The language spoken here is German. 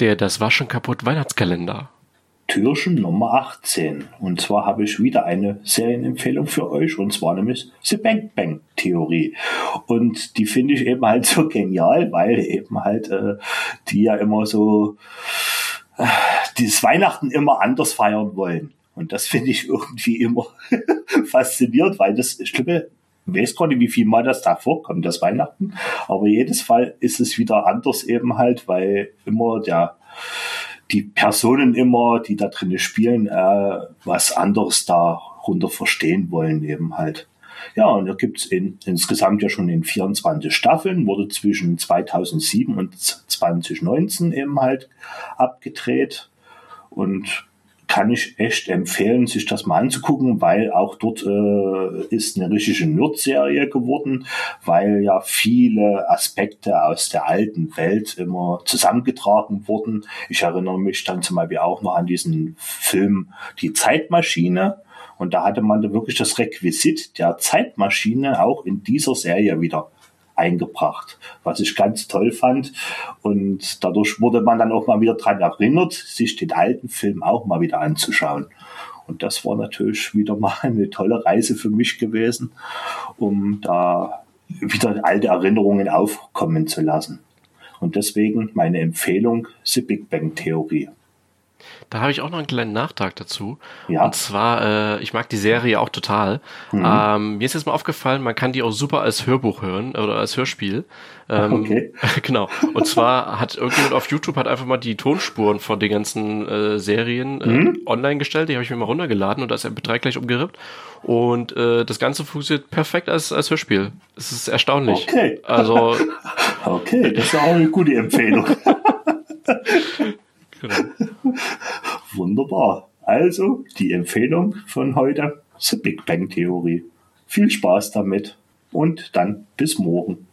Der Das war schon kaputt Weihnachtskalender. Türchen Nummer 18. Und zwar habe ich wieder eine Serienempfehlung für euch, und zwar nämlich The Bang Bang Theorie. Und die finde ich eben halt so genial, weil eben halt äh, die ja immer so äh, dieses Weihnachten immer anders feiern wollen. Und das finde ich irgendwie immer faszinierend, weil das ich weiß nicht, wie viel Mal das da vorkommt, das Weihnachten. Aber jedes Fall ist es wieder anders eben halt, weil immer der die Personen immer, die da drin spielen, äh, was anderes darunter verstehen wollen eben halt. Ja, und da gibt's in, insgesamt ja schon in 24 Staffeln, wurde zwischen 2007 und 2019 eben halt abgedreht. Und kann ich echt empfehlen, sich das mal anzugucken, weil auch dort äh, ist eine richtige Nerd-Serie geworden, weil ja viele Aspekte aus der alten Welt immer zusammengetragen wurden. Ich erinnere mich dann zum Beispiel auch noch an diesen Film Die Zeitmaschine. Und da hatte man da wirklich das Requisit der Zeitmaschine auch in dieser Serie wieder eingebracht, was ich ganz toll fand. Und dadurch wurde man dann auch mal wieder dran erinnert, sich den alten Film auch mal wieder anzuschauen. Und das war natürlich wieder mal eine tolle Reise für mich gewesen, um da wieder alte Erinnerungen aufkommen zu lassen. Und deswegen meine Empfehlung, The Big Bang Theorie. Da habe ich auch noch einen kleinen Nachtrag dazu. Ja. Und zwar, äh, ich mag die Serie auch total. Mhm. Ähm, mir ist jetzt mal aufgefallen, man kann die auch super als Hörbuch hören oder als Hörspiel. Ähm, okay. genau. Und zwar hat irgendjemand auf YouTube hat einfach mal die Tonspuren von den ganzen äh, Serien äh, mhm. online gestellt. Die habe ich mir mal runtergeladen und da ist MP3 gleich umgerippt. Und äh, das Ganze funktioniert perfekt als, als Hörspiel. Es ist erstaunlich. Okay. Also. okay, das ist auch eine gute Empfehlung. Genau. Wunderbar. Also die Empfehlung von heute, The Big Bang Theorie. Viel Spaß damit und dann bis morgen.